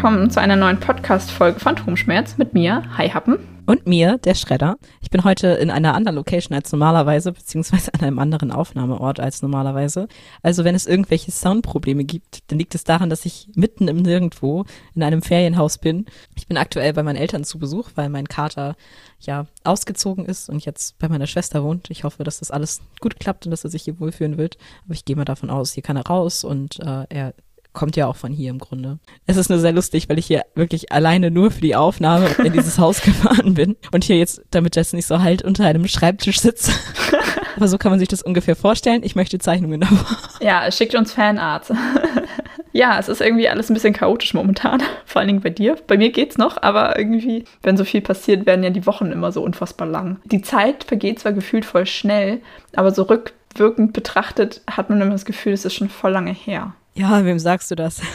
Willkommen zu einer neuen Podcast-Folge von Turmschmerz mit mir, Hi Happen. Und mir, der Schredder. Ich bin heute in einer anderen Location als normalerweise, beziehungsweise an einem anderen Aufnahmeort als normalerweise. Also wenn es irgendwelche Soundprobleme gibt, dann liegt es daran, dass ich mitten im Nirgendwo in einem Ferienhaus bin. Ich bin aktuell bei meinen Eltern zu Besuch, weil mein Kater ja ausgezogen ist und jetzt bei meiner Schwester wohnt. Ich hoffe, dass das alles gut klappt und dass er sich hier wohlfühlen wird. Aber ich gehe mal davon aus, hier kann er raus und äh, er kommt ja auch von hier im Grunde. Es ist nur sehr lustig, weil ich hier wirklich alleine nur für die Aufnahme in dieses Haus gefahren bin und hier jetzt, damit das nicht so halt unter einem Schreibtisch sitze. Aber so kann man sich das ungefähr vorstellen. Ich möchte Zeichnungen davon. Ja, schickt uns Fanart. ja, es ist irgendwie alles ein bisschen chaotisch momentan. Vor allen Dingen bei dir. Bei mir geht's noch, aber irgendwie, wenn so viel passiert, werden ja die Wochen immer so unfassbar lang. Die Zeit vergeht zwar gefühlt voll schnell, aber so rückwirkend betrachtet hat man immer das Gefühl, es ist schon voll lange her. Ja, wem sagst du das?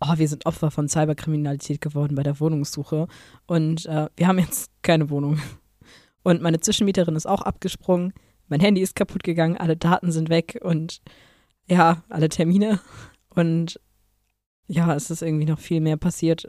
Oh, wir sind Opfer von Cyberkriminalität geworden bei der Wohnungssuche und äh, wir haben jetzt keine Wohnung. Und meine Zwischenmieterin ist auch abgesprungen, mein Handy ist kaputt gegangen, alle Daten sind weg und ja, alle Termine. Und ja, es ist irgendwie noch viel mehr passiert.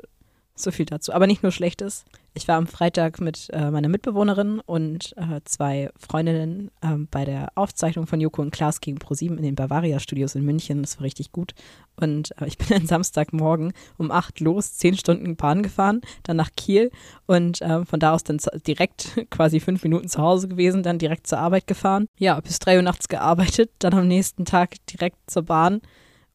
So viel dazu. Aber nicht nur Schlechtes. Ich war am Freitag mit äh, meiner Mitbewohnerin und äh, zwei Freundinnen äh, bei der Aufzeichnung von Joko und Klaas gegen ProSieben in den Bavaria Studios in München. Das war richtig gut. Und äh, ich bin dann Samstagmorgen um acht los, zehn Stunden Bahn gefahren, dann nach Kiel und äh, von da aus dann direkt quasi fünf Minuten zu Hause gewesen, dann direkt zur Arbeit gefahren. Ja, bis drei Uhr nachts gearbeitet, dann am nächsten Tag direkt zur Bahn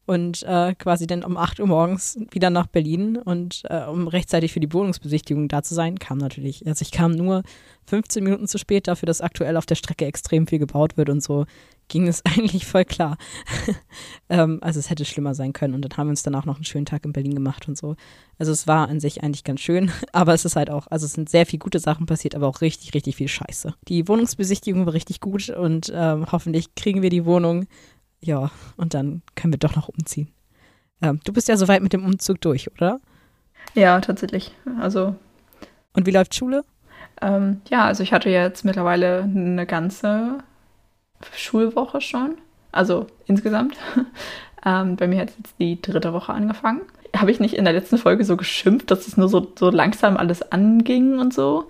und äh, quasi dann um 8 Uhr morgens wieder nach Berlin und äh, um rechtzeitig für die Wohnungsbesichtigung da zu sein, kam natürlich, also ich kam nur 15 Minuten zu spät dafür, dass aktuell auf der Strecke extrem viel gebaut wird und so ging es eigentlich voll klar. ähm, also es hätte schlimmer sein können und dann haben wir uns dann auch noch einen schönen Tag in Berlin gemacht und so. Also es war an sich eigentlich ganz schön, aber es ist halt auch, also es sind sehr viele gute Sachen passiert, aber auch richtig, richtig viel Scheiße. Die Wohnungsbesichtigung war richtig gut und ähm, hoffentlich kriegen wir die Wohnung ja, und dann können wir doch noch umziehen. Ähm, du bist ja soweit mit dem Umzug durch, oder? Ja, tatsächlich. Also. Und wie läuft Schule? Ähm, ja, also ich hatte jetzt mittlerweile eine ganze Schulwoche schon. Also insgesamt. ähm, bei mir hat jetzt die dritte Woche angefangen. Habe ich nicht in der letzten Folge so geschimpft, dass es nur so, so langsam alles anging und so?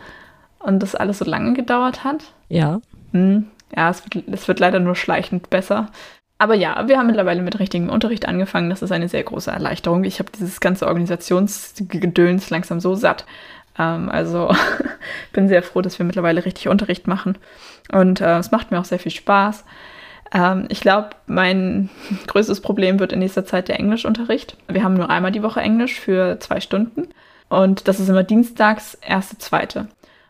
Und das alles so lange gedauert hat? Ja. Hm, ja, es wird, es wird leider nur schleichend besser. Aber ja, wir haben mittlerweile mit richtigem Unterricht angefangen. Das ist eine sehr große Erleichterung. Ich habe dieses ganze Organisationsgedöns langsam so satt. Ähm, also bin sehr froh, dass wir mittlerweile richtig Unterricht machen. Und äh, es macht mir auch sehr viel Spaß. Ähm, ich glaube, mein größtes Problem wird in nächster Zeit der Englischunterricht. Wir haben nur einmal die Woche Englisch für zwei Stunden. Und das ist immer dienstags, erste, zweite.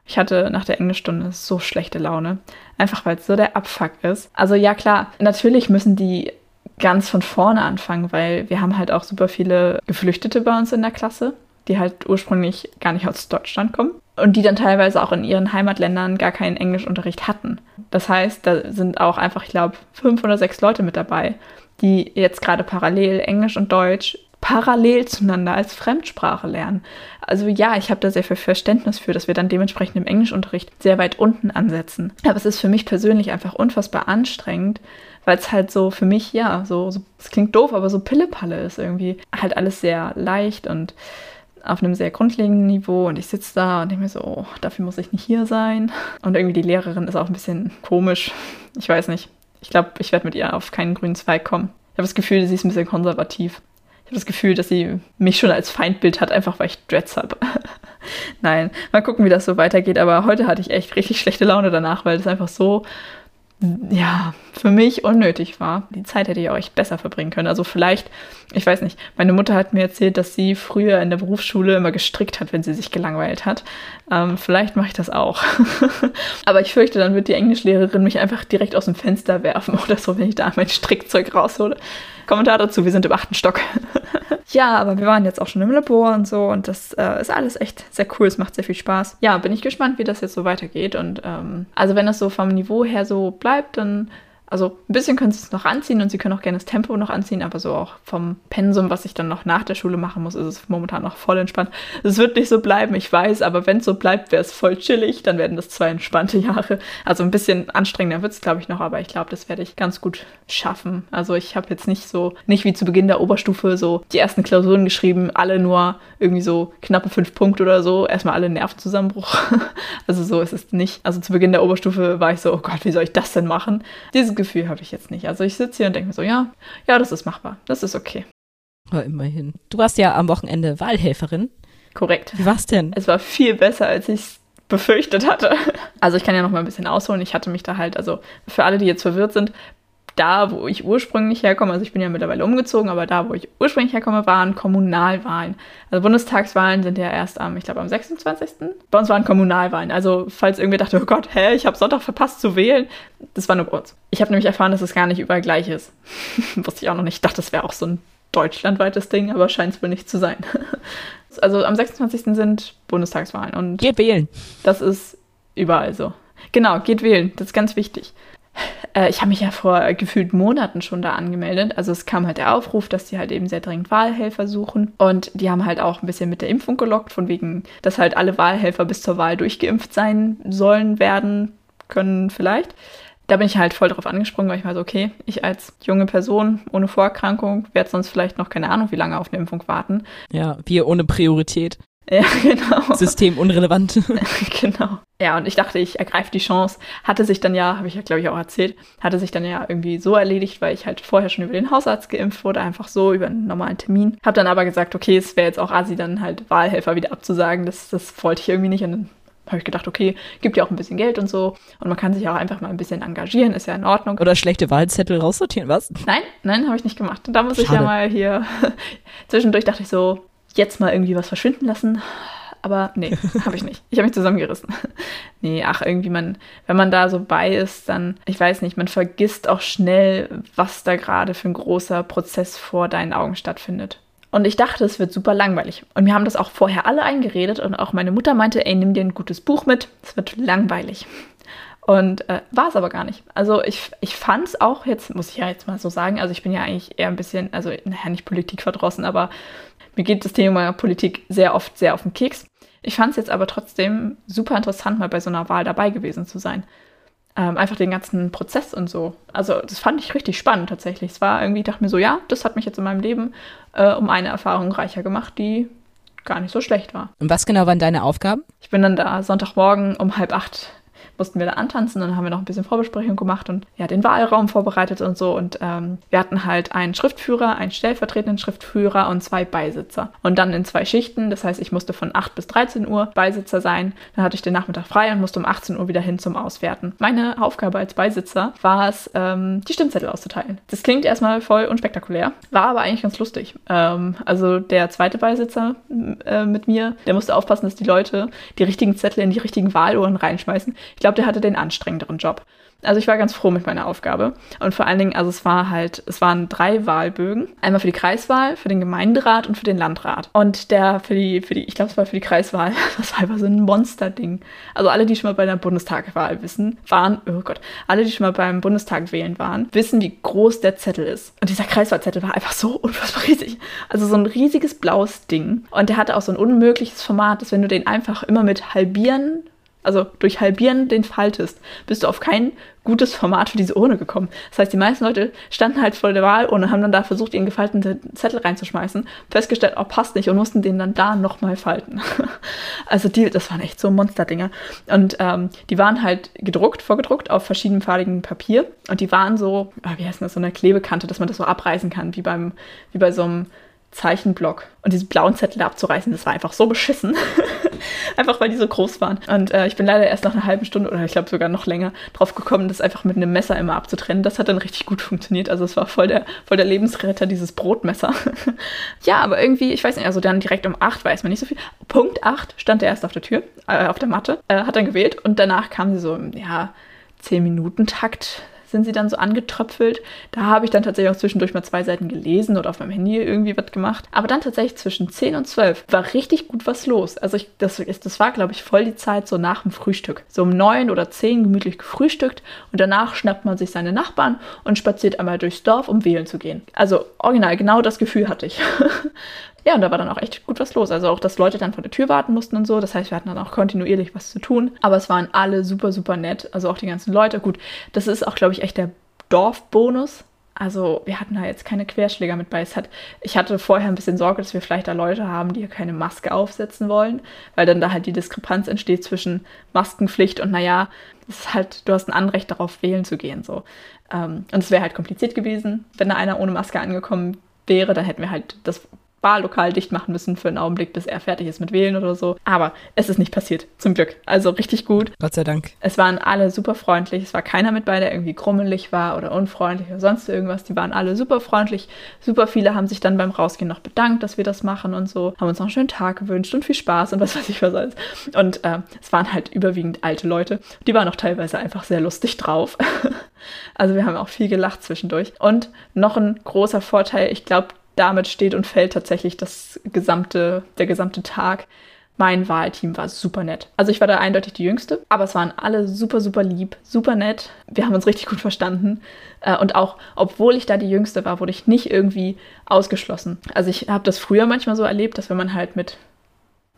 Ich hatte nach der Englischstunde so schlechte Laune. Einfach weil es so der Abfuck ist. Also ja klar, natürlich müssen die ganz von vorne anfangen, weil wir haben halt auch super viele Geflüchtete bei uns in der Klasse, die halt ursprünglich gar nicht aus Deutschland kommen und die dann teilweise auch in ihren Heimatländern gar keinen Englischunterricht hatten. Das heißt, da sind auch einfach, ich glaube, fünf oder sechs Leute mit dabei, die jetzt gerade parallel Englisch und Deutsch parallel zueinander als Fremdsprache lernen. Also ja, ich habe da sehr viel Verständnis für, dass wir dann dementsprechend im Englischunterricht sehr weit unten ansetzen. Aber es ist für mich persönlich einfach unfassbar anstrengend, weil es halt so für mich, ja, so, so es klingt doof, aber so Pillepalle ist irgendwie. Halt alles sehr leicht und auf einem sehr grundlegenden Niveau und ich sitze da und denke mir so, oh, dafür muss ich nicht hier sein. Und irgendwie die Lehrerin ist auch ein bisschen komisch. Ich weiß nicht. Ich glaube, ich werde mit ihr auf keinen grünen Zweig kommen. Ich habe das Gefühl, sie ist ein bisschen konservativ. Das Gefühl, dass sie mich schon als Feindbild hat, einfach weil ich Dreads habe. Nein, mal gucken, wie das so weitergeht. Aber heute hatte ich echt richtig schlechte Laune danach, weil das einfach so ja, für mich unnötig war. Die Zeit hätte ich auch echt besser verbringen können. Also vielleicht, ich weiß nicht, meine Mutter hat mir erzählt, dass sie früher in der Berufsschule immer gestrickt hat, wenn sie sich gelangweilt hat. Ähm, vielleicht mache ich das auch. Aber ich fürchte, dann wird die Englischlehrerin mich einfach direkt aus dem Fenster werfen oder so, wenn ich da mein Strickzeug raushole. Kommentar dazu, wir sind im achten Stock. ja, aber wir waren jetzt auch schon im Labor und so und das äh, ist alles echt sehr cool, es macht sehr viel Spaß. Ja, bin ich gespannt, wie das jetzt so weitergeht und ähm, also wenn das so vom Niveau her so bleibt, dann Also ein bisschen können sie es noch anziehen und sie können auch gerne das Tempo noch anziehen, aber so auch vom Pensum, was ich dann noch nach der Schule machen muss, ist es momentan noch voll entspannt. Es wird nicht so bleiben, ich weiß, aber wenn es so bleibt, wäre es voll chillig, dann werden das zwei entspannte Jahre. Also ein bisschen anstrengender wird es, glaube ich, noch, aber ich glaube, das werde ich ganz gut schaffen. Also ich habe jetzt nicht so, nicht wie zu Beginn der Oberstufe so die ersten Klausuren geschrieben, alle nur irgendwie so knappe fünf Punkte oder so, erstmal alle Nervenzusammenbruch. also so ist es nicht. Also zu Beginn der Oberstufe war ich so, oh Gott, wie soll ich das denn machen? Dieses Gefühl habe ich jetzt nicht. Also ich sitze hier und denke mir so, ja, ja, das ist machbar. Das ist okay. Aber immerhin. Du warst ja am Wochenende Wahlhelferin. Korrekt. Wie war's denn? Es war viel besser, als ich es befürchtet hatte. Also ich kann ja noch mal ein bisschen ausholen. Ich hatte mich da halt, also für alle, die jetzt verwirrt sind, da, wo ich ursprünglich herkomme, also ich bin ja mittlerweile umgezogen, aber da, wo ich ursprünglich herkomme, waren Kommunalwahlen. Also Bundestagswahlen sind ja erst am, ich glaube, am 26. Bei uns waren Kommunalwahlen. Also falls irgendwer dachte, oh Gott, hä, ich habe Sonntag verpasst zu wählen, das war nur bei uns. Ich habe nämlich erfahren, dass es gar nicht überall gleich ist. Wusste ich auch noch nicht. Ich dachte, das wäre auch so ein deutschlandweites Ding, aber scheint es wohl nicht zu sein. also am 26. sind Bundestagswahlen und geht wählen. Das ist überall so. Genau, geht wählen. Das ist ganz wichtig. Äh, ich habe mich ja vor gefühlt Monaten schon da angemeldet. Also es kam halt der Aufruf, dass die halt eben sehr dringend Wahlhelfer suchen. Und die haben halt auch ein bisschen mit der Impfung gelockt, von wegen, dass halt alle Wahlhelfer bis zur Wahl durchgeimpft sein sollen, werden, können vielleicht. Da bin ich halt voll drauf angesprungen, weil ich war so, okay, ich als junge Person ohne Vorerkrankung werde sonst vielleicht noch keine Ahnung, wie lange auf eine Impfung warten. Ja, wir ohne Priorität. Ja, genau. System unrelevant. genau. Ja, und ich dachte, ich ergreife die Chance. Hatte sich dann ja, habe ich ja, glaube ich, auch erzählt, hatte sich dann ja irgendwie so erledigt, weil ich halt vorher schon über den Hausarzt geimpft wurde, einfach so über einen normalen Termin. Habe dann aber gesagt, okay, es wäre jetzt auch assi, dann halt Wahlhelfer wieder abzusagen. Das, das wollte ich irgendwie nicht. Und dann habe ich gedacht, okay, gibt ja auch ein bisschen Geld und so. Und man kann sich auch einfach mal ein bisschen engagieren, ist ja in Ordnung. Oder schlechte Wahlzettel raussortieren, was? Nein, nein, habe ich nicht gemacht. Da muss Schade. ich ja mal hier. Zwischendurch dachte ich so, jetzt mal irgendwie was verschwinden lassen. Aber nee, habe ich nicht. Ich habe mich zusammengerissen. nee, ach, irgendwie man, wenn man da so bei ist, dann, ich weiß nicht, man vergisst auch schnell, was da gerade für ein großer Prozess vor deinen Augen stattfindet. Und ich dachte, es wird super langweilig. Und wir haben das auch vorher alle eingeredet und auch meine Mutter meinte, ey, nimm dir ein gutes Buch mit, es wird langweilig. Und äh, war es aber gar nicht. Also ich, ich fand es auch, jetzt muss ich ja jetzt mal so sagen, also ich bin ja eigentlich eher ein bisschen, also naja, nicht Politik verdrossen, aber mir geht das Thema Politik sehr oft sehr auf den Keks. Ich fand es jetzt aber trotzdem super interessant, mal bei so einer Wahl dabei gewesen zu sein. Ähm, einfach den ganzen Prozess und so. Also das fand ich richtig spannend tatsächlich. Es war irgendwie, ich dachte mir so, ja, das hat mich jetzt in meinem Leben äh, um eine Erfahrung reicher gemacht, die gar nicht so schlecht war. Und was genau waren deine Aufgaben? Ich bin dann da Sonntagmorgen um halb acht mussten wir da antanzen und dann haben wir noch ein bisschen Vorbesprechung gemacht und ja, den Wahlraum vorbereitet und so. Und ähm, wir hatten halt einen Schriftführer, einen stellvertretenden Schriftführer und zwei Beisitzer. Und dann in zwei Schichten, das heißt, ich musste von 8 bis 13 Uhr Beisitzer sein. Dann hatte ich den Nachmittag frei und musste um 18 Uhr wieder hin zum Auswerten. Meine Aufgabe als Beisitzer war es, ähm, die Stimmzettel auszuteilen. Das klingt erstmal voll unspektakulär, war aber eigentlich ganz lustig. Ähm, also der zweite Beisitzer äh, mit mir, der musste aufpassen, dass die Leute die richtigen Zettel in die richtigen Wahluhren reinschmeißen. Ich glaube, der hatte den anstrengenderen Job. Also ich war ganz froh mit meiner Aufgabe. Und vor allen Dingen, also es war halt, es waren drei Wahlbögen. Einmal für die Kreiswahl, für den Gemeinderat und für den Landrat. Und der für die, für die, ich glaube, es war für die Kreiswahl, das war einfach so ein Monsterding. Also alle, die schon mal bei der Bundestagwahl wissen, waren, oh Gott, alle, die schon mal beim Bundestag wählen waren, wissen, wie groß der Zettel ist. Und dieser Kreiswahlzettel war einfach so unfassbar riesig. Also so ein riesiges blaues Ding. Und der hatte auch so ein unmögliches Format, dass wenn du den einfach immer mit halbieren also durch Halbieren den faltest, bist du auf kein gutes Format für diese Urne gekommen. Das heißt, die meisten Leute standen halt vor der Wahlurne, haben dann da versucht, ihren gefalteten Zettel reinzuschmeißen, festgestellt, oh, passt nicht und mussten den dann da nochmal falten. also die, das waren echt so Monsterdinger. Und ähm, die waren halt gedruckt, vorgedruckt auf verschiedenfarbigen Papier und die waren so, ah, wie heißt das, so eine Klebekante, dass man das so abreißen kann, wie beim, wie bei so einem Zeichenblock. Und diese blauen Zettel abzureißen, das war einfach so beschissen. einfach weil die so groß waren. Und äh, ich bin leider erst nach einer halben Stunde oder ich glaube sogar noch länger drauf gekommen, das einfach mit einem Messer immer abzutrennen. Das hat dann richtig gut funktioniert. Also es war voll der, voll der Lebensretter, dieses Brotmesser. ja, aber irgendwie, ich weiß nicht, also dann direkt um 8 weiß man nicht so viel. Punkt 8 stand er erst auf der Tür, äh, auf der Matte, äh, hat dann gewählt und danach kam sie so, ja, 10 Minuten Takt sind sie dann so angetröpfelt. Da habe ich dann tatsächlich auch zwischendurch mal zwei Seiten gelesen oder auf meinem Handy irgendwie was gemacht. Aber dann tatsächlich zwischen 10 und 12 war richtig gut was los. Also ich, das, das war, glaube ich, voll die Zeit so nach dem Frühstück. So um 9 oder 10 gemütlich gefrühstückt und danach schnappt man sich seine Nachbarn und spaziert einmal durchs Dorf, um wählen zu gehen. Also original, genau das Gefühl hatte ich. Ja, und da war dann auch echt gut was los. Also auch, dass Leute dann vor der Tür warten mussten und so. Das heißt, wir hatten dann auch kontinuierlich was zu tun. Aber es waren alle super, super nett. Also auch die ganzen Leute. Gut, das ist auch, glaube ich, echt der Dorfbonus. Also wir hatten da jetzt keine Querschläger mit bei. Es hat, ich hatte vorher ein bisschen Sorge, dass wir vielleicht da Leute haben, die keine Maske aufsetzen wollen, weil dann da halt die Diskrepanz entsteht zwischen Maskenpflicht und naja, es ist halt, du hast ein Anrecht darauf, wählen zu gehen. So. Ähm, und es wäre halt kompliziert gewesen, wenn da einer ohne Maske angekommen wäre, dann hätten wir halt das Wahllokal dicht machen müssen für einen Augenblick, bis er fertig ist mit Wählen oder so. Aber es ist nicht passiert, zum Glück. Also richtig gut. Gott sei Dank. Es waren alle super freundlich. Es war keiner mit bei, der irgendwie krummelig war oder unfreundlich oder sonst irgendwas. Die waren alle super freundlich. Super viele haben sich dann beim Rausgehen noch bedankt, dass wir das machen und so. Haben uns noch einen schönen Tag gewünscht und viel Spaß und was weiß ich was alles. Und äh, es waren halt überwiegend alte Leute. Die waren auch teilweise einfach sehr lustig drauf. also wir haben auch viel gelacht zwischendurch. Und noch ein großer Vorteil, ich glaube, damit steht und fällt tatsächlich das gesamte, der gesamte Tag. Mein Wahlteam war super nett. Also ich war da eindeutig die Jüngste, aber es waren alle super, super lieb, super nett. Wir haben uns richtig gut verstanden. Äh, und auch, obwohl ich da die Jüngste war, wurde ich nicht irgendwie ausgeschlossen. Also ich habe das früher manchmal so erlebt, dass wenn man halt mit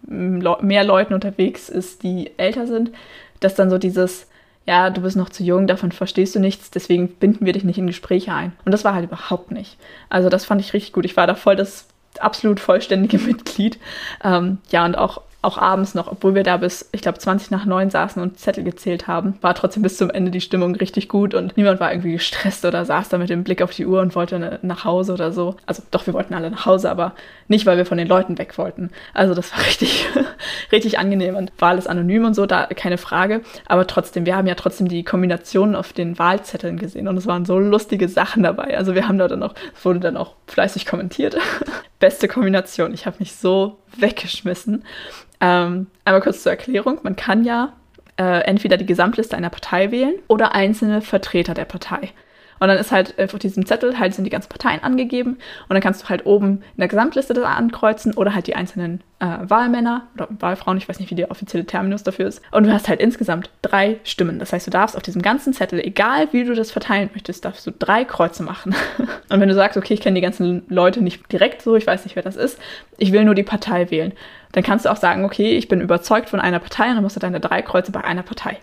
mehr Leuten unterwegs ist, die älter sind, dass dann so dieses, ja, du bist noch zu jung, davon verstehst du nichts, deswegen binden wir dich nicht in Gespräche ein. Und das war halt überhaupt nicht. Also das fand ich richtig gut. Ich war da voll das absolut vollständige Mitglied. Ähm, ja, und auch auch abends noch, obwohl wir da bis, ich glaube, 20 nach 9 saßen und Zettel gezählt haben, war trotzdem bis zum Ende die Stimmung richtig gut und niemand war irgendwie gestresst oder saß da mit dem Blick auf die Uhr und wollte ne, nach Hause oder so. Also doch, wir wollten alle nach Hause, aber nicht, weil wir von den Leuten weg wollten. Also das war richtig, richtig angenehm und war alles anonym und so, da keine Frage. Aber trotzdem, wir haben ja trotzdem die Kombinationen auf den Wahlzetteln gesehen und es waren so lustige Sachen dabei. Also wir haben da dann auch, es wurde dann auch fleißig kommentiert. Beste Kombination. Ich habe mich so weggeschmissen. Ähm, einmal kurz zur Erklärung. Man kann ja äh, entweder die Gesamtliste einer Partei wählen oder einzelne Vertreter der Partei. Und dann ist halt auf diesem Zettel halt sind die ganzen Parteien angegeben und dann kannst du halt oben in der Gesamtliste das ankreuzen oder halt die einzelnen äh, Wahlmänner oder Wahlfrauen, ich weiß nicht, wie der offizielle Terminus dafür ist. Und du hast halt insgesamt drei Stimmen. Das heißt, du darfst auf diesem ganzen Zettel, egal wie du das verteilen möchtest, darfst du drei Kreuze machen. und wenn du sagst, okay, ich kenne die ganzen Leute nicht direkt so, ich weiß nicht, wer das ist, ich will nur die Partei wählen, dann kannst du auch sagen, okay, ich bin überzeugt von einer Partei und dann musst du deine drei Kreuze bei einer Partei.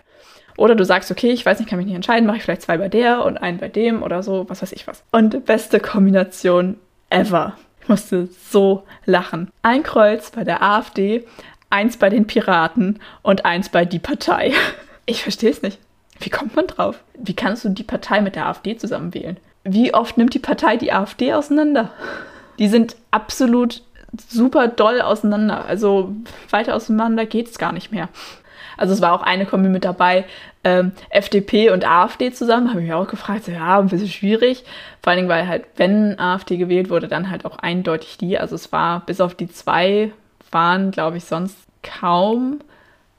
Oder du sagst, okay, ich weiß nicht, kann mich nicht entscheiden, mache ich vielleicht zwei bei der und einen bei dem oder so, was weiß ich was. Und beste Kombination ever. Ich musste so lachen. Ein Kreuz bei der AfD, eins bei den Piraten und eins bei die Partei. Ich verstehe es nicht. Wie kommt man drauf? Wie kannst du die Partei mit der AfD zusammen wählen? Wie oft nimmt die Partei die AfD auseinander? Die sind absolut super doll auseinander. Also weiter auseinander geht es gar nicht mehr. Also es war auch eine Kombi mit dabei, ähm, FDP und AfD zusammen. Habe ich mich auch gefragt, so, ja, ein bisschen schwierig. Vor allen Dingen, weil halt, wenn AfD gewählt wurde, dann halt auch eindeutig die. Also es war, bis auf die zwei, waren, glaube ich, sonst kaum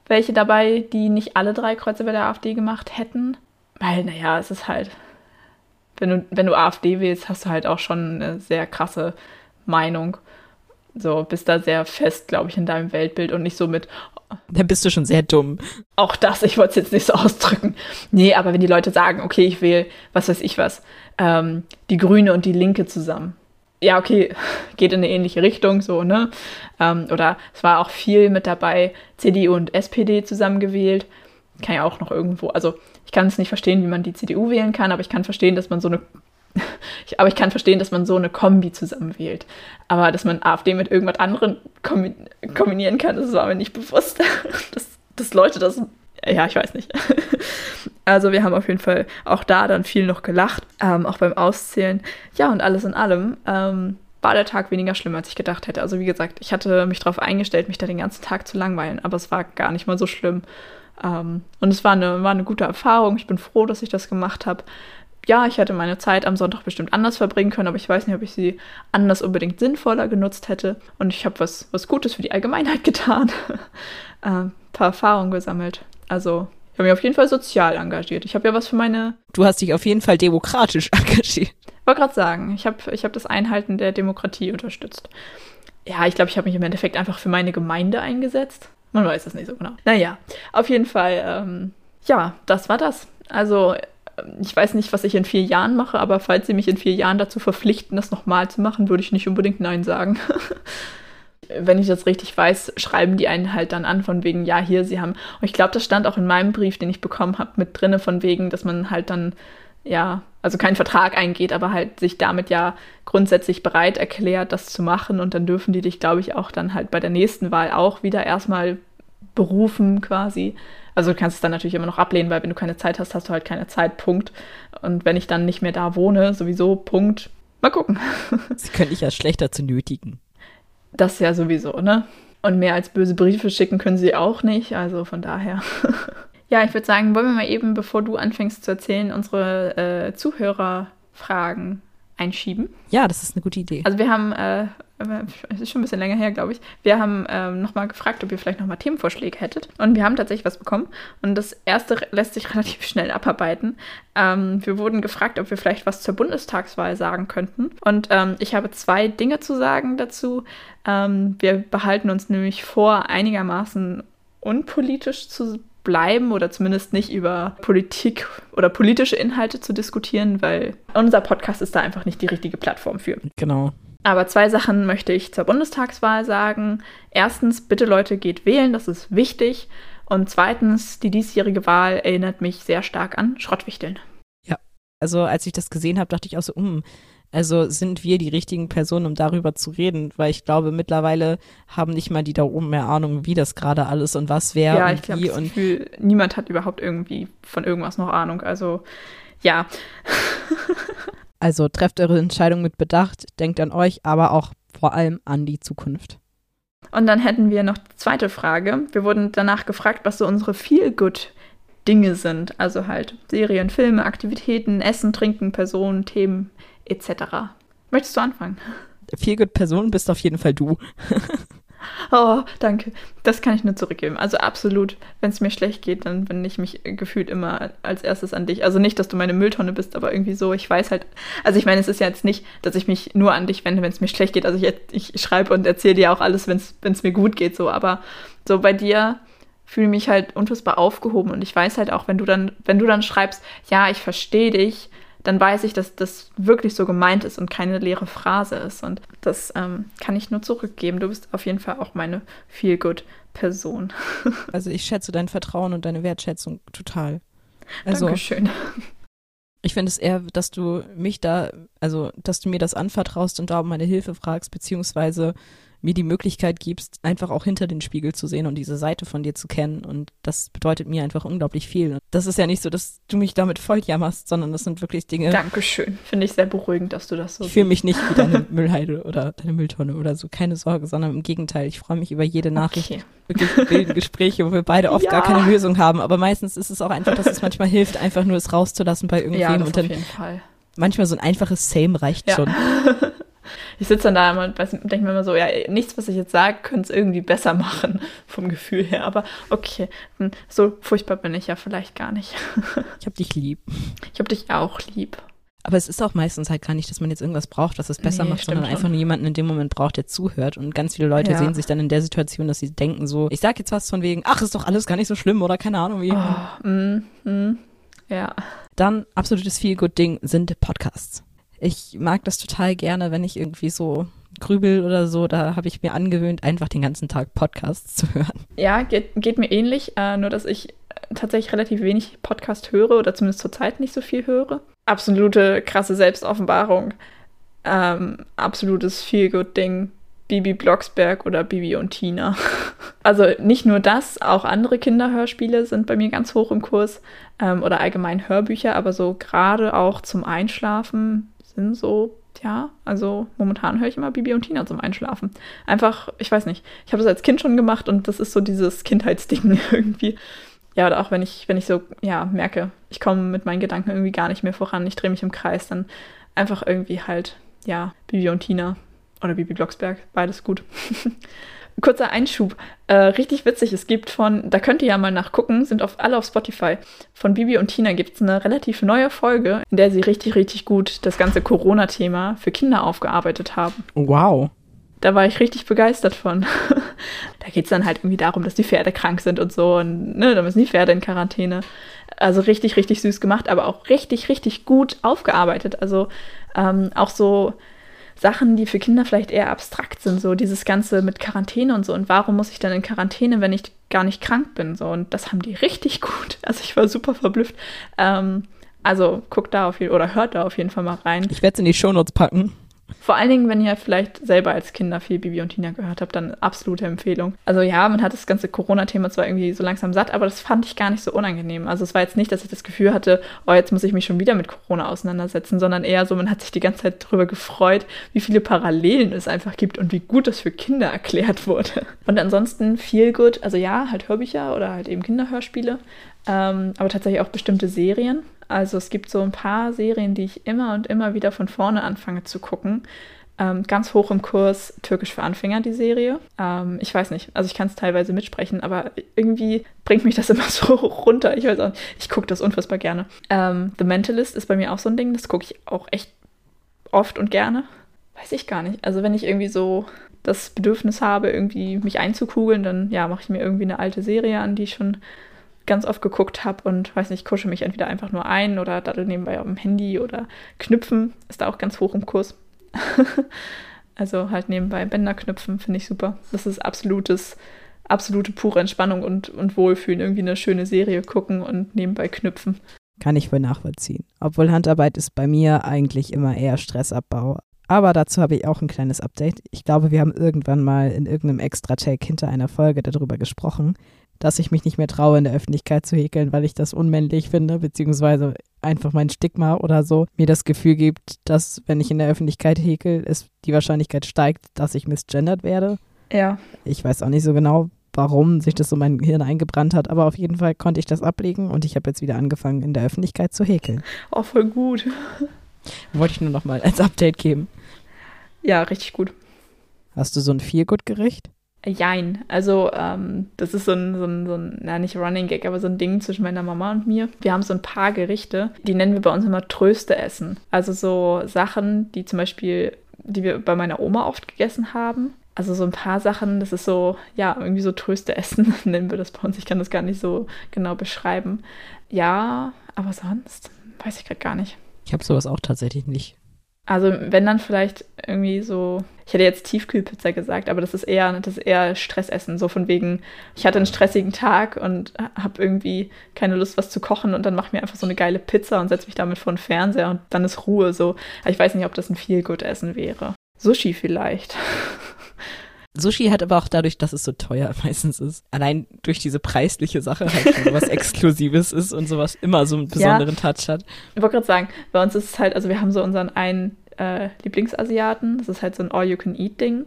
welche dabei, die nicht alle drei Kreuze bei der AfD gemacht hätten. Weil, naja, es ist halt, wenn du, wenn du AfD wählst, hast du halt auch schon eine sehr krasse Meinung. So, bist da sehr fest, glaube ich, in deinem Weltbild und nicht so mit. Da bist du schon sehr dumm. Auch das, ich wollte es jetzt nicht so ausdrücken. Nee, aber wenn die Leute sagen, okay, ich wähle, was weiß ich was, ähm, die Grüne und die Linke zusammen. Ja, okay, geht in eine ähnliche Richtung, so, ne? Ähm, oder es war auch viel mit dabei, CDU und SPD zusammengewählt. Kann ja auch noch irgendwo, also ich kann es nicht verstehen, wie man die CDU wählen kann, aber ich kann verstehen, dass man so eine ich, aber ich kann verstehen, dass man so eine Kombi zusammenwählt. Aber dass man AfD mit irgendwas anderem kombinieren kann, das war mir nicht bewusst. dass, dass Leute das. Ja, ich weiß nicht. Also wir haben auf jeden Fall auch da dann viel noch gelacht, ähm, auch beim Auszählen. Ja, und alles in allem ähm, war der Tag weniger schlimm, als ich gedacht hätte. Also wie gesagt, ich hatte mich darauf eingestellt, mich da den ganzen Tag zu langweilen, aber es war gar nicht mal so schlimm. Ähm, und es war eine, war eine gute Erfahrung. Ich bin froh, dass ich das gemacht habe ja, ich hätte meine Zeit am Sonntag bestimmt anders verbringen können, aber ich weiß nicht, ob ich sie anders unbedingt sinnvoller genutzt hätte. Und ich habe was, was Gutes für die Allgemeinheit getan. äh, ein paar Erfahrungen gesammelt. Also Ich habe mich auf jeden Fall sozial engagiert. Ich habe ja was für meine. Du hast dich auf jeden Fall demokratisch engagiert. Ich wollte gerade sagen, ich habe ich hab das Einhalten der Demokratie unterstützt. Ja, ich glaube, ich habe mich im Endeffekt einfach für meine Gemeinde eingesetzt. Man weiß es nicht so genau. Naja, auf jeden Fall, ähm, ja, das war das. Also, ich weiß nicht, was ich in vier Jahren mache, aber falls Sie mich in vier Jahren dazu verpflichten, das nochmal zu machen, würde ich nicht unbedingt Nein sagen. Wenn ich das richtig weiß, schreiben die einen halt dann an, von wegen, ja, hier, sie haben. Und ich glaube, das stand auch in meinem Brief, den ich bekommen habe, mit drinne, von wegen, dass man halt dann, ja, also keinen Vertrag eingeht, aber halt sich damit ja grundsätzlich bereit erklärt, das zu machen. Und dann dürfen die dich, glaube ich, auch dann halt bei der nächsten Wahl auch wieder erstmal berufen, quasi. Also du kannst es dann natürlich immer noch ablehnen, weil wenn du keine Zeit hast, hast du halt keine Zeit, Punkt. Und wenn ich dann nicht mehr da wohne, sowieso, Punkt. Mal gucken. Sie können dich ja schlechter zu nötigen. Das ja sowieso, ne? Und mehr als böse Briefe schicken können sie auch nicht, also von daher. ja, ich würde sagen, wollen wir mal eben, bevor du anfängst zu erzählen, unsere äh, Zuhörerfragen einschieben? Ja, das ist eine gute Idee. Also wir haben äh, es ist schon ein bisschen länger her, glaube ich. Wir haben ähm, nochmal gefragt, ob ihr vielleicht nochmal Themenvorschläge hättet. Und wir haben tatsächlich was bekommen. Und das erste lässt sich relativ schnell abarbeiten. Ähm, wir wurden gefragt, ob wir vielleicht was zur Bundestagswahl sagen könnten. Und ähm, ich habe zwei Dinge zu sagen dazu. Ähm, wir behalten uns nämlich vor, einigermaßen unpolitisch zu bleiben oder zumindest nicht über Politik oder politische Inhalte zu diskutieren, weil unser Podcast ist da einfach nicht die richtige Plattform für. Genau. Aber zwei Sachen möchte ich zur Bundestagswahl sagen. Erstens, bitte Leute, geht wählen, das ist wichtig. Und zweitens, die diesjährige Wahl erinnert mich sehr stark an Schrottwichteln. Ja, also als ich das gesehen habe, dachte ich auch so, um, also sind wir die richtigen Personen, um darüber zu reden, weil ich glaube, mittlerweile haben nicht mal die da oben mehr Ahnung, wie das gerade alles und was wer ja, und ich glaube, wie das und Gefühl, niemand hat überhaupt irgendwie von irgendwas noch Ahnung. Also ja. Also trefft eure Entscheidung mit Bedacht, denkt an euch, aber auch vor allem an die Zukunft. Und dann hätten wir noch die zweite Frage. Wir wurden danach gefragt, was so unsere Feel-Good-Dinge sind. Also halt Serien, Filme, Aktivitäten, Essen, Trinken, Personen, Themen etc. Möchtest du anfangen? Feel-Good Person bist auf jeden Fall du. Oh, danke. Das kann ich nur zurückgeben. Also absolut, wenn es mir schlecht geht, dann wende ich mich gefühlt immer als erstes an dich. Also nicht, dass du meine Mülltonne bist, aber irgendwie so, ich weiß halt, also ich meine, es ist ja jetzt nicht, dass ich mich nur an dich wende, wenn es mir schlecht geht. Also ich, ich schreibe und erzähle dir auch alles, wenn es mir gut geht, so. Aber so bei dir fühle ich mich halt unfassbar aufgehoben und ich weiß halt auch, wenn du dann, wenn du dann schreibst, ja, ich verstehe dich, dann weiß ich, dass das wirklich so gemeint ist und keine leere Phrase ist. Und das ähm, kann ich nur zurückgeben. Du bist auf jeden Fall auch meine Feel-Good-Person. Also ich schätze dein Vertrauen und deine Wertschätzung total. Also, Dankeschön. Ich finde es eher, dass du mich da, also dass du mir das anvertraust und da um meine Hilfe fragst, beziehungsweise mir die Möglichkeit gibst, einfach auch hinter den Spiegel zu sehen und diese Seite von dir zu kennen. Und das bedeutet mir einfach unglaublich viel. Und das ist ja nicht so, dass du mich damit voll jammerst, sondern das sind wirklich Dinge. Dankeschön. Finde ich sehr beruhigend, dass du das so Ich fühle mich nicht wie deine Müllheide oder deine Mülltonne oder so. Keine Sorge, sondern im Gegenteil. Ich freue mich über jede Nachricht. Okay. Wirklich wilden Gespräche, wo wir beide oft Ja. gar keine Lösung haben. Aber meistens ist es auch einfach, dass es manchmal hilft, einfach nur es rauszulassen bei Ja, irgendwem. das und auf dann jeden Fall. manchmal so ein einfaches Same reicht Ja. schon. Ich sitze dann da immer und denke mir immer so, ja, nichts, was ich jetzt sage, könnte es irgendwie besser machen, vom Gefühl her. Aber okay, hm, so furchtbar bin ich ja vielleicht gar nicht. Ich hab dich lieb. Ich habe dich auch lieb. Aber es ist auch meistens halt gar nicht, dass man jetzt irgendwas braucht, was es besser Nee, macht, sondern schon. einfach nur jemanden in dem Moment braucht, der zuhört. Und ganz viele Leute Ja. sehen sich dann in der Situation, dass sie denken so, ich sag jetzt was von wegen, ach, ist doch alles gar nicht so schlimm oder keine Ahnung wie. Oh, mm, mm, ja. Dann absolutes Feel-Good-Ding sind Podcasts. Ich mag das total gerne, wenn ich irgendwie so grübel oder so, da habe ich mir angewöhnt, einfach den ganzen Tag Podcasts zu hören. Ja, geht, geht mir ähnlich, äh, nur dass ich tatsächlich relativ wenig Podcast höre oder zumindest zurzeit nicht so viel höre. Absolute krasse Selbstoffenbarung. Ähm, absolutes Feel-Good-Ding. Bibi Blocksberg oder Bibi und Tina. Also nicht nur das, auch andere Kinderhörspiele sind bei mir ganz hoch im Kurs ähm, oder allgemein Hörbücher, aber so gerade auch zum Einschlafen sind so, ja, also momentan höre ich immer Bibi und Tina zum Einschlafen. Einfach, ich weiß nicht, ich habe das als Kind schon gemacht und das ist so dieses Kindheitsding irgendwie. Ja, oder auch wenn ich, wenn ich so, ja, merke, ich komme mit meinen Gedanken irgendwie gar nicht mehr voran, ich drehe mich im Kreis, dann einfach irgendwie halt, ja, Bibi und Tina oder Bibi Blocksberg, beides gut. kurzer Einschub. Äh, richtig witzig. Es gibt von, da könnt ihr ja mal nachgucken, sind auf, alle auf Spotify. Von Bibi und Tina gibt es eine relativ neue Folge, in der sie richtig, richtig gut das ganze Corona-Thema für Kinder aufgearbeitet haben. Wow. Da war ich richtig begeistert von. da geht es dann halt irgendwie darum, dass die Pferde krank sind und so. Und ne, da müssen die Pferde in Quarantäne. Also richtig, richtig süß gemacht, aber auch richtig, richtig gut aufgearbeitet. Also ähm, auch so Sachen, die für Kinder vielleicht eher abstrakt sind, so dieses Ganze mit Quarantäne und so. Und warum muss ich dann in Quarantäne, wenn ich gar nicht krank bin? So, und das haben die richtig gut. Also ich war super verblüfft. Ähm, also guckt da auf jeden oder hört da auf jeden Fall mal rein. Ich werde es in die Shownotes packen. Vor allen Dingen, wenn ihr vielleicht selber als Kinder viel Bibi und Tina gehört habt, dann absolute Empfehlung. Also ja, man hat das ganze Corona-Thema zwar irgendwie so langsam satt, aber das fand ich gar nicht so unangenehm. Also es war jetzt nicht, dass ich das Gefühl hatte, oh, jetzt muss ich mich schon wieder mit Corona auseinandersetzen, sondern eher so, man hat sich die ganze Zeit darüber gefreut, wie viele Parallelen es einfach gibt und wie gut das für Kinder erklärt wurde. Und ansonsten viel gut, also ja, halt Hörbücher oder halt eben Kinderhörspiele, ähm, aber tatsächlich auch bestimmte Serien. Also es gibt so ein paar Serien, die ich immer und immer wieder von vorne anfange zu gucken. Ähm, ganz hoch im Kurs Türkisch für Anfänger, die Serie. Ähm, ich weiß nicht, also ich kann es teilweise mitsprechen, aber irgendwie bringt mich das immer so runter. Ich weiß auch nicht, ich gucke das unfassbar gerne. Ähm, The Mentalist ist bei mir auch so ein Ding, das gucke ich auch echt oft und gerne. Weiß ich gar nicht. Also wenn ich irgendwie so das Bedürfnis habe, irgendwie mich einzukugeln, dann ja, mache ich mir irgendwie eine alte Serie an, die ich schon ganz oft geguckt habe und weiß nicht, kusche mich entweder einfach nur ein oder daddel nebenbei auf dem Handy oder knüpfen ist da auch ganz hoch im Kurs. also halt nebenbei Bänder knüpfen finde ich super. Das ist absolutes, absolute pure Entspannung und, und Wohlfühlen. Irgendwie eine schöne Serie gucken und nebenbei knüpfen. Kann ich wohl nachvollziehen. Obwohl Handarbeit ist bei mir eigentlich immer eher Stressabbau. Aber dazu habe ich auch ein kleines Update. Ich glaube, wir haben irgendwann mal in irgendeinem Extra-Take hinter einer Folge darüber gesprochen, dass ich mich nicht mehr traue, in der Öffentlichkeit zu häkeln, weil ich das unmännlich finde, beziehungsweise einfach mein Stigma oder so mir das Gefühl gibt, dass wenn ich in der Öffentlichkeit häkel, es die Wahrscheinlichkeit steigt, dass ich misgendert werde. Ja. Ich weiß auch nicht so genau, warum sich das so mein Hirn eingebrannt hat, aber auf jeden Fall konnte ich das ablegen und ich habe jetzt wieder angefangen, in der Öffentlichkeit zu häkeln. Oh, voll gut. Wollte ich nur noch mal als Update geben. Ja, richtig gut. Hast du so ein Feelgood-Gericht? Jein. Also, ähm, das ist so ein, so ein, so ein, na nicht Running Gag, aber so ein Ding zwischen meiner Mama und mir. Wir haben so ein paar Gerichte, die nennen wir bei uns immer Tröste essen. Also so Sachen, die zum Beispiel, die wir bei meiner Oma oft gegessen haben. Also so ein paar Sachen, das ist so, ja, irgendwie so Tröste essen, nennen wir das bei uns. Ich kann das gar nicht so genau beschreiben. Ja, aber sonst weiß ich gerade gar nicht. Ich habe sowas auch tatsächlich nicht. Also wenn dann vielleicht irgendwie so, ich hätte jetzt Tiefkühlpizza gesagt, aber das ist eher, das ist eher Stressessen, so von wegen, ich hatte einen stressigen Tag und habe irgendwie keine Lust, was zu kochen und dann mache ich mir einfach so eine geile Pizza und setze mich damit vor den Fernseher und dann ist Ruhe so. Ich weiß nicht, ob das ein viel gut Essen wäre. Sushi vielleicht. Sushi hat aber auch dadurch, dass es so teuer meistens ist, allein durch diese preisliche Sache halt schon was Exklusives ist und sowas immer so einen besonderen ja, Touch hat. Ich wollte gerade sagen, bei uns ist es halt, also wir haben so unseren einen äh, Lieblingsasiaten, das ist halt so ein All-You-Can-Eat-Ding.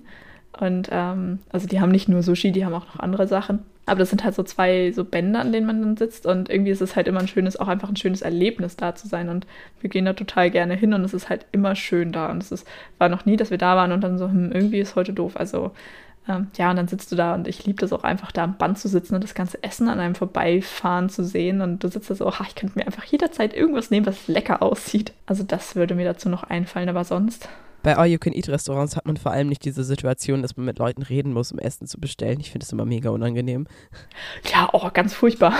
Und ähm, also die haben nicht nur Sushi, die haben auch noch andere Sachen. Aber das sind halt so zwei so Bänder, an denen man dann sitzt. Und irgendwie ist es halt immer ein schönes, auch einfach ein schönes Erlebnis da zu sein. Und wir gehen da total gerne hin und es ist halt immer schön da. Und es ist, war noch nie, dass wir da waren und dann so, hm, irgendwie ist heute doof. Also ähm, ja, und dann sitzt du da und ich liebe das auch einfach da am Band zu sitzen und das ganze Essen an einem vorbeifahren zu sehen. Und du sitzt da so, ach, ich könnte mir einfach jederzeit irgendwas nehmen, was lecker aussieht. Also das würde mir dazu noch einfallen, aber sonst bei All-You-Can-Eat-Restaurants hat man vor allem nicht diese Situation, dass man mit Leuten reden muss, um Essen zu bestellen. Ich finde es immer mega unangenehm. Ja, oh, ganz furchtbar.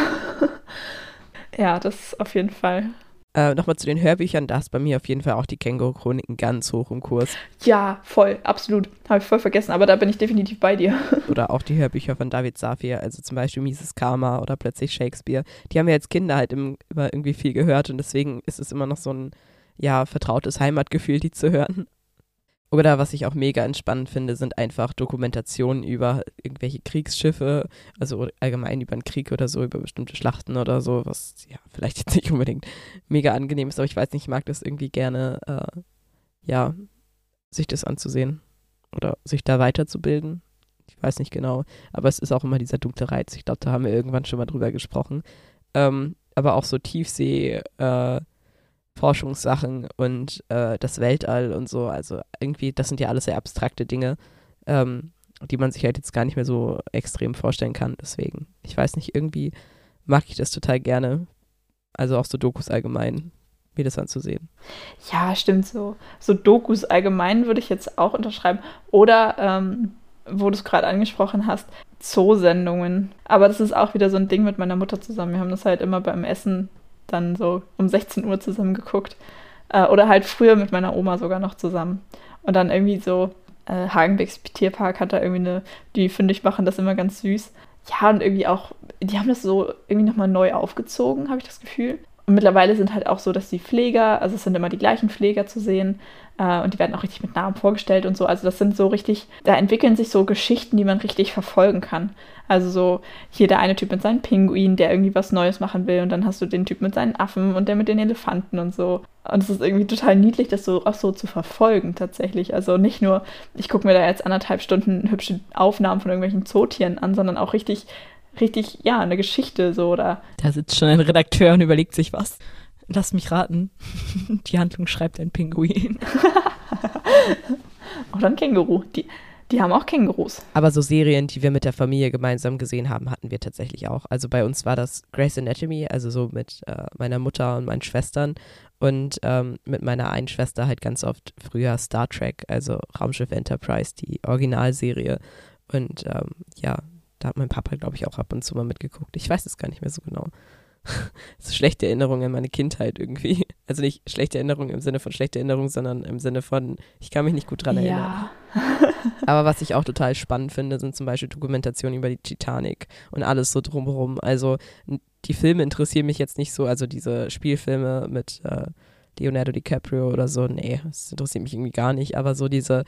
ja, das auf jeden Fall. Äh, Nochmal zu den Hörbüchern, da ist bei mir auf jeden Fall auch die Känguru-Chroniken ganz hoch im Kurs. Ja, voll, absolut. Habe ich voll vergessen, aber da bin ich definitiv bei dir. oder auch die Hörbücher von David Safir, also zum Beispiel Mises Karma oder plötzlich Shakespeare. Die haben wir als Kinder halt im, immer irgendwie viel gehört und deswegen ist es immer noch so ein ja, vertrautes Heimatgefühl, die zu hören. Oder was ich auch mega entspannend finde, sind einfach Dokumentationen über irgendwelche Kriegsschiffe, also allgemein über einen Krieg oder so, über bestimmte Schlachten oder so, was ja vielleicht jetzt nicht unbedingt mega angenehm ist, aber ich weiß nicht, ich mag das irgendwie gerne, äh, ja, sich das anzusehen oder sich da weiterzubilden. Ich weiß nicht genau, aber es ist auch immer dieser dunkle Reiz. Ich glaube, da haben wir irgendwann schon mal drüber gesprochen. Ähm, aber auch so Tiefsee, äh, Forschungssachen und äh, das Weltall und so. Also irgendwie, das sind ja alles sehr abstrakte Dinge. Ähm, die man sich halt jetzt gar nicht mehr so extrem vorstellen kann. Deswegen, ich weiß nicht, irgendwie mag ich das total gerne. Also auch so Dokus allgemein, mir das anzusehen. Ja, stimmt so. So Dokus allgemein würde ich jetzt auch unterschreiben. Oder, ähm, wo du es gerade angesprochen hast, Zoosendungen. Aber das ist auch wieder so ein Ding mit meiner Mutter zusammen. Wir haben das halt immer beim Essen dann so um 16 Uhr zusammen geguckt. Äh, oder halt früher mit meiner Oma sogar noch zusammen. Und dann irgendwie so, äh, Hagenbecks Tierpark hat da irgendwie eine, die finde ich machen das immer ganz süß. Ja, und irgendwie auch, die haben das so irgendwie nochmal neu aufgezogen, habe ich das Gefühl. Und mittlerweile sind halt auch so, dass die Pfleger, also es sind immer die gleichen Pfleger zu sehen äh, und die werden auch richtig mit Namen vorgestellt und so. Also das sind so richtig, da entwickeln sich so Geschichten, die man richtig verfolgen kann. Also so hier der eine Typ mit seinen Pinguinen, der irgendwie was Neues machen will und dann hast du den Typ mit seinen Affen und der mit den Elefanten und so. Und es ist irgendwie total niedlich, das so auch so zu verfolgen tatsächlich. Also nicht nur, ich gucke mir da jetzt anderthalb Stunden hübsche Aufnahmen von irgendwelchen Zootieren an, sondern auch richtig richtig, ja, eine Geschichte so oder. Da sitzt schon ein Redakteur und überlegt sich was. Lass mich raten. Die Handlung schreibt ein Pinguin. Oder ein Känguru. Die, die haben auch Kängurus. Aber so Serien, die wir mit der Familie gemeinsam gesehen haben, hatten wir tatsächlich auch. Also bei uns war das Grey's Anatomy, also so mit äh, meiner Mutter und meinen Schwestern. Und ähm, mit meiner einen Schwester halt ganz oft früher Star Trek, also Raumschiff Enterprise, die Originalserie. Und ähm, ja, da hat mein Papa, glaube ich, auch ab und zu mal mitgeguckt. Ich weiß es gar nicht mehr so genau. Ist schlechte Erinnerung an meine Kindheit irgendwie. Also nicht schlechte Erinnerung im Sinne von schlechte Erinnerung, sondern im Sinne von, ich kann mich nicht gut dran erinnern. Ja. Aber was ich auch total spannend finde, sind zum Beispiel Dokumentationen über die Titanic und alles so drumherum. Also die Filme interessieren mich jetzt nicht so, also diese Spielfilme mit äh, Leonardo DiCaprio oder so, nee, das interessiert mich irgendwie gar nicht. Aber so diese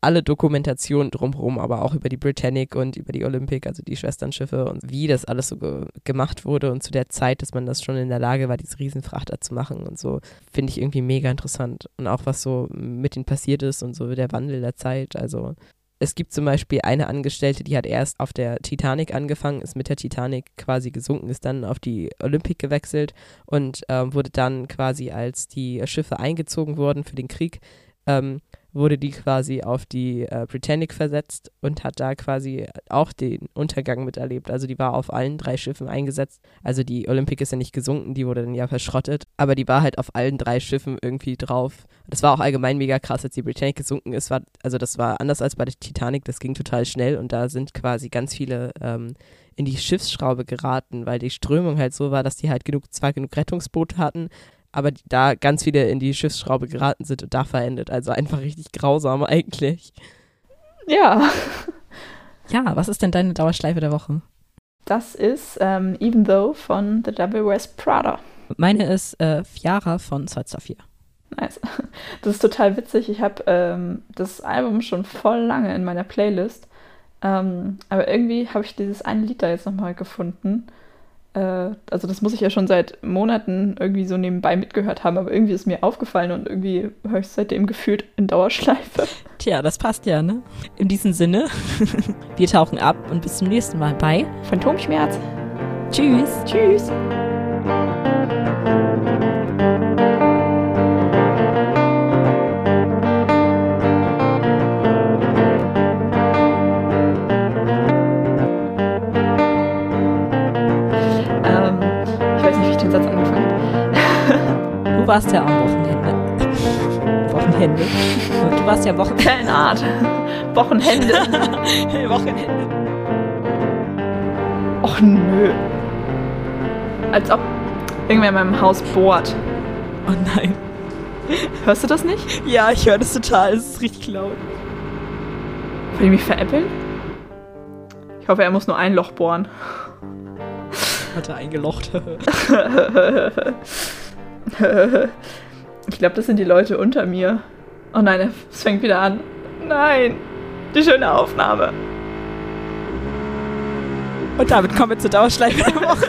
alle Dokumentationen drumherum, aber auch über die Britannic und über die Olympic, also die Schwesternschiffe und wie das alles so ge gemacht wurde und zu der Zeit, dass man das schon in der Lage war, diese Riesenfrachter zu machen und so, finde ich irgendwie mega interessant. Und auch was so mit ihnen passiert ist und so der Wandel der Zeit. Also es gibt zum Beispiel eine Angestellte, die hat erst auf der Titanic angefangen, ist mit der Titanic quasi gesunken, ist dann auf die Olympic gewechselt und ähm, wurde dann quasi, als die Schiffe eingezogen wurden für den Krieg, ähm, wurde die quasi auf die äh, Britannic versetzt und hat da quasi auch den Untergang miterlebt. Also die war auf allen drei Schiffen eingesetzt. Also die Olympic ist ja nicht gesunken, die wurde dann ja verschrottet, aber die war halt auf allen drei Schiffen irgendwie drauf. Das war auch allgemein mega krass, als die Britannic gesunken ist. War, also das war anders als bei der Titanic, das ging total schnell und da sind quasi ganz viele ähm, in die Schiffsschraube geraten, weil die Strömung halt so war, dass die halt genug, zwar genug Rettungsboote hatten, aber da ganz viele in die Schiffsschraube geraten sind und da verendet. Also einfach richtig grausam eigentlich. Ja. Ja, was ist denn deine Dauerschleife der Woche? Das ist ähm, Even Though von The Double West Prada. Meine ist äh, Fiara von Salt Saphir. Nice. Das ist total witzig. Ich habe ähm, das Album schon voll lange in meiner Playlist. Ähm, aber irgendwie habe ich dieses eine Lied da jetzt nochmal gefunden also das muss ich ja schon seit Monaten irgendwie so nebenbei mitgehört haben, aber irgendwie ist mir aufgefallen und irgendwie höre ich es seitdem gefühlt in Dauerschleife. Tja, das passt ja, ne? In diesem Sinne, wir tauchen ab und bis zum nächsten Mal bei Phantomschmerz. Tschüss. Tschüss. Du warst ja am Wochenende. Wochenende. Du warst ja Wochenende. Keine Art. Wochenende. Wochenende. Och nö. Als ob irgendwer in meinem Haus bohrt. Oh nein. Hörst du das nicht? Ja, ich höre das total. Es ist richtig laut. Will ich mich veräppeln? Ich hoffe, er muss nur ein Loch bohren. Hat er eingelocht. ich glaube, das sind die Leute unter mir. Oh nein, es fängt wieder an. Nein, die schöne Aufnahme. Und damit kommen wir zur Dauerschleife der Woche.